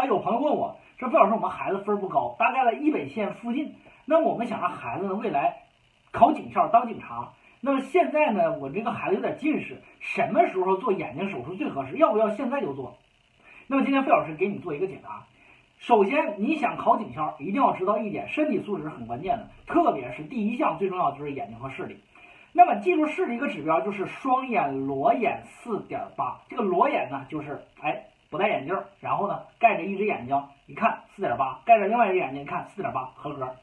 啊，有朋友问我说：“费老师，我们孩子分不高，大概在易北县附近。那么我们想让孩子呢未来考警校当警察。那么现在呢，我这个孩子有点近视，什么时候做眼睛手术最合适？要不要现在就做？那么今天费老师给你做一个解答。首先，你想考警校，一定要知道一点，身体素质是很关键的，特别是第一项最重要就是眼睛和视力。那么记住视力一个指标就是双眼裸眼四点八，这个裸眼呢就是哎不戴眼镜，然后呢盖着一只眼睛，一看四点八，盖着另外一只眼睛，看四点八合格。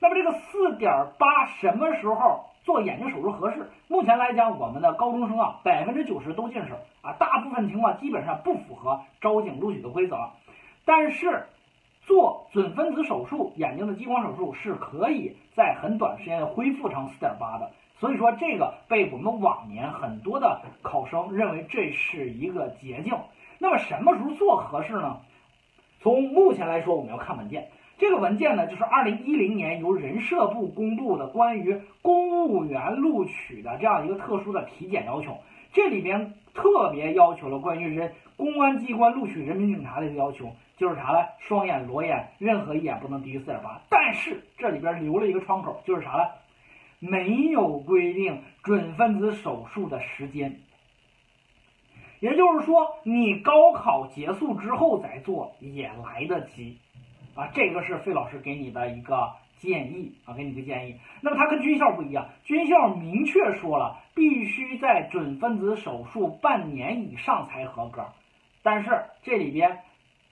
那么这个四点八什么时候做眼睛手术合适？目前来讲，我们的高中生啊百分之九十都近视啊，大部分情况基本上不符合招警录取的规则，但是做准分子手术眼睛的激光手术是可以在很短时间恢复成四点八的。所以说，这个被我们往年很多的考生认为这是一个捷径。那么什么时候做合适呢？从目前来说，我们要看文件。这个文件呢，就是二零一零年由人社部公布的关于公务员录取的这样一个特殊的体检要求。这里边特别要求了关于人公安机关录取人民警察的一个要求，就是啥呢？双眼裸眼，任何一眼不能低于四点八。但是这里边留了一个窗口，就是啥呢？没有规定准分子手术的时间，也就是说，你高考结束之后再做也来得及，啊，这个是费老师给你的一个建议啊，给你个建议。那么它跟军校不一样，军校明确说了，必须在准分子手术半年以上才合格，但是这里边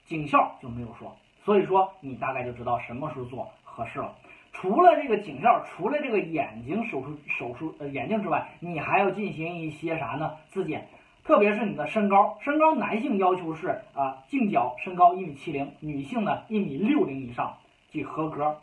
警校就没有说，所以说你大概就知道什么时候做合适了。除了这个警校，除了这个眼睛手术手术呃眼睛之外，你还要进行一些啥呢？自检，特别是你的身高，身高男性要求是啊净脚身高一米七零，女性呢一米六零以上即合格。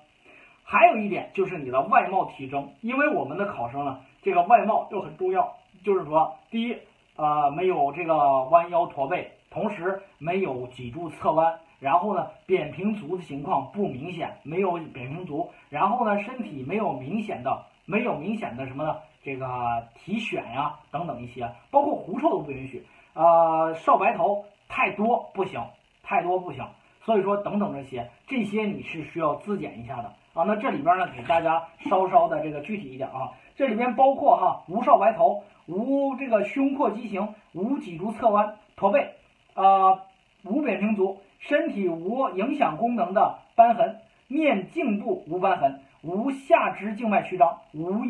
还有一点就是你的外貌体征，因为我们的考生呢，这个外貌又很重要，就是说第一啊没有这个弯腰驼背，同时没有脊柱侧弯。然后呢，扁平足的情况不明显，没有扁平足。然后呢，身体没有明显的，没有明显的什么呢？这个体癣呀，等等一些，包括狐臭都不允许。呃，少白头太多不行，太多不行。所以说，等等这些，这些你是需要自检一下的啊。那这里边呢，给大家稍稍的这个具体一点啊。这里边包括哈，无少白头，无这个胸廓畸形，无脊柱侧弯、驼背，呃，无扁平足。身体无影响功能的瘢痕，面颈部无瘢痕，无下肢静脉曲张，无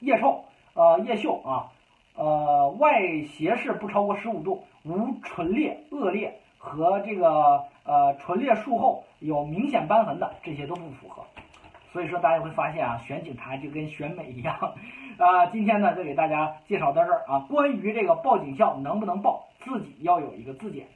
腋臭，呃腋嗅啊，呃外斜视不超过十五度，无唇裂、腭裂和这个呃唇裂术后有明显瘢痕的，这些都不符合。所以说大家会发现啊，选警察就跟选美一样 啊。今天呢就给大家介绍到这儿啊，关于这个报警校能不能报，自己要有一个自检。